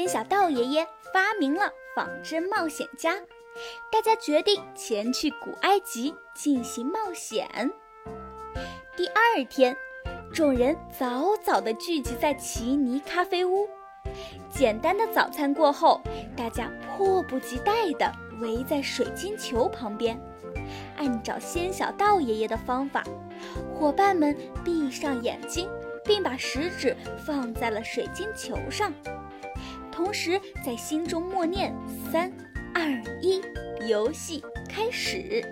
仙小道爷爷发明了仿真冒险家，大家决定前去古埃及进行冒险。第二天，众人早早地聚集在奇尼咖啡屋。简单的早餐过后，大家迫不及待地围在水晶球旁边。按照仙小道爷爷的方法，伙伴们闭上眼睛，并把食指放在了水晶球上，同时在心中默念“三、二、一”，游戏开始。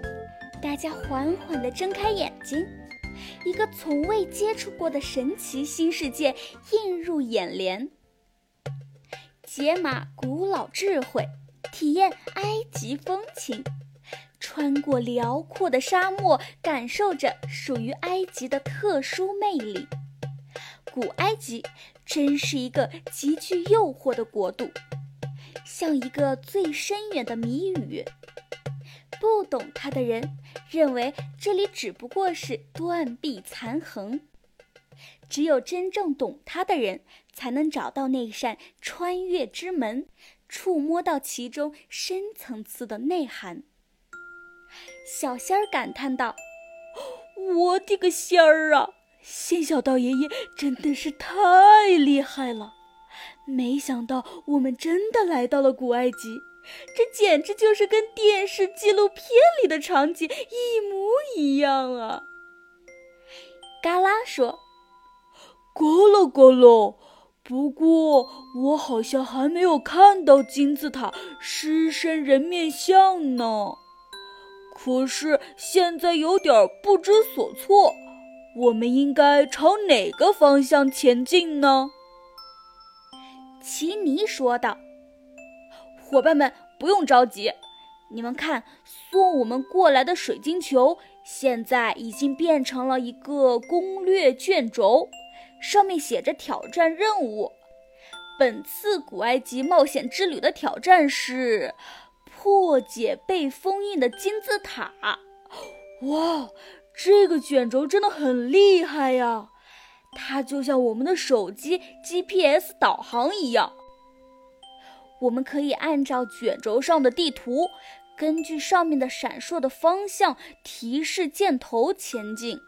大家缓缓地睁开眼睛，一个从未接触过的神奇新世界映入眼帘。解码古老智慧，体验埃及风情。穿过辽阔的沙漠，感受着属于埃及的特殊魅力。古埃及真是一个极具诱惑的国度，像一个最深远的谜语。不懂它的人认为这里只不过是断壁残垣，只有真正懂它的人才能找到那扇穿越之门，触摸到其中深层次的内涵。小仙儿感叹道：“我的个仙儿啊！仙小道爷爷真的是太厉害了！没想到我们真的来到了古埃及，这简直就是跟电视纪录片里的场景一模一样啊！”嘎啦说：“咕噜咕噜，不过我好像还没有看到金字塔狮身人面像呢。”可是现在有点不知所措，我们应该朝哪个方向前进呢？奇尼说道：“伙伴们不用着急，你们看，送我们过来的水晶球现在已经变成了一个攻略卷轴，上面写着挑战任务。本次古埃及冒险之旅的挑战是。”破解被封印的金字塔！哇，这个卷轴真的很厉害呀！它就像我们的手机 GPS 导航一样。我们可以按照卷轴上的地图，根据上面的闪烁的方向提示箭头前进。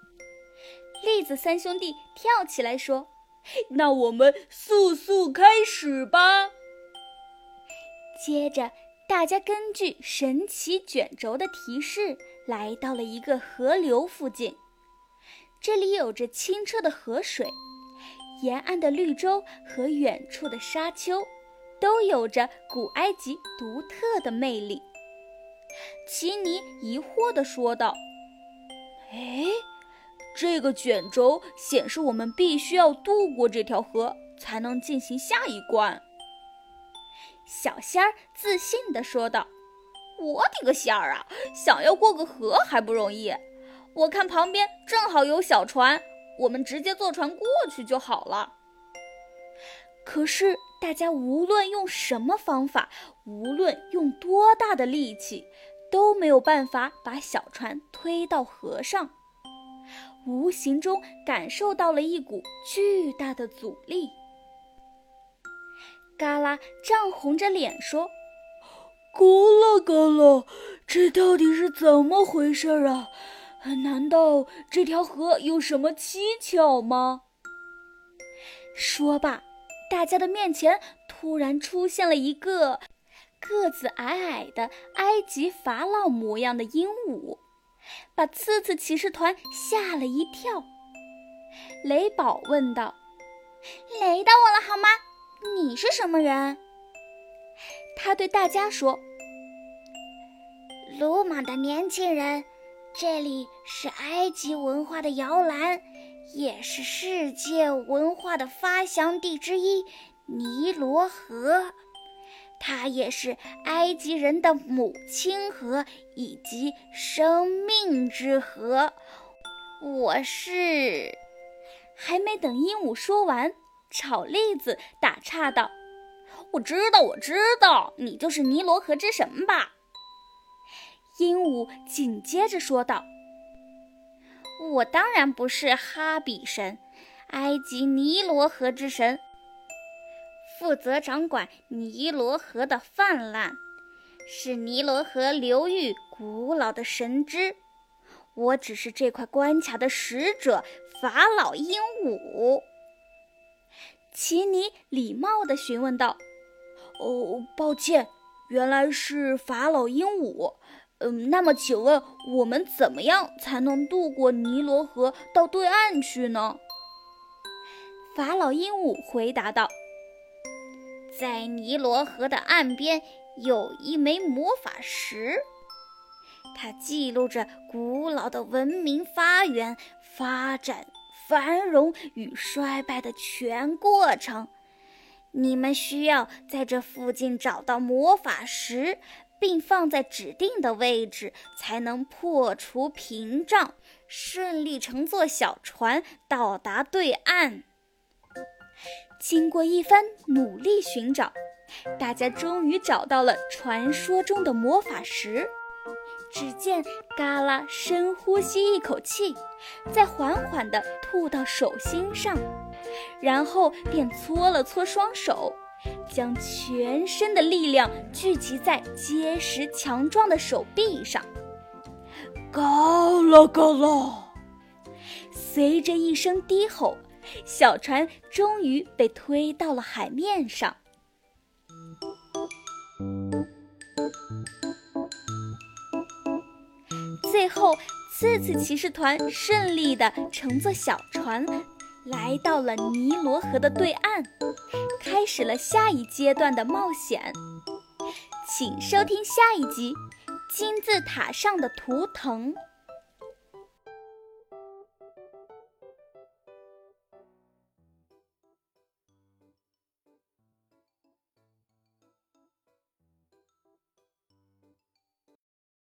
栗子三兄弟跳起来说：“那我们速速开始吧！”接着。大家根据神奇卷轴的提示，来到了一个河流附近。这里有着清澈的河水，沿岸的绿洲和远处的沙丘，都有着古埃及独特的魅力。奇尼疑惑地说道：“哎，这个卷轴显示我们必须要渡过这条河，才能进行下一关。”小仙儿自信地说道：“我的个仙儿啊！想要过个河还不容易？我看旁边正好有小船，我们直接坐船过去就好了。”可是大家无论用什么方法，无论用多大的力气，都没有办法把小船推到河上，无形中感受到了一股巨大的阻力。嘎啦涨红着脸说：“嘎啦嘎啦，这到底是怎么回事啊？难道这条河有什么蹊跷吗？”说罢，大家的面前突然出现了一个个子矮矮的埃及法老模样的鹦鹉，把刺刺骑士团吓了一跳。雷宝问道：“雷到我了好吗？”你是什么人？他对大家说：“鲁莽的年轻人，这里是埃及文化的摇篮，也是世界文化的发祥地之一——尼罗河。它也是埃及人的母亲河以及生命之河。我是……还没等鹦鹉说完。”炒栗子打岔道：“我知道，我知道，你就是尼罗河之神吧？”鹦鹉紧接着说道：“我当然不是哈比神，埃及尼罗河之神。负责掌管尼罗河的泛滥，是尼罗河流域古老的神之。我只是这块关卡的使者，法老鹦鹉。奇尼礼貌地询问道：“哦，抱歉，原来是法老鹦鹉。嗯，那么请问我们怎么样才能渡过尼罗河到对岸去呢？”法老鹦鹉回答道：“在尼罗河的岸边有一枚魔法石，它记录着古老的文明发源、发展。”繁荣与衰败的全过程，你们需要在这附近找到魔法石，并放在指定的位置，才能破除屏障，顺利乘坐小船到达对岸。经过一番努力寻找，大家终于找到了传说中的魔法石。只见嘎啦深呼吸一口气，再缓缓地吐到手心上，然后便搓了搓双手，将全身的力量聚集在结实强壮的手臂上。嘎啦嘎啦，随着一声低吼，小船终于被推到了海面上。最后，刺刺骑士团顺利地乘坐小船，来到了尼罗河的对岸，开始了下一阶段的冒险。请收听下一集《金字塔上的图腾》。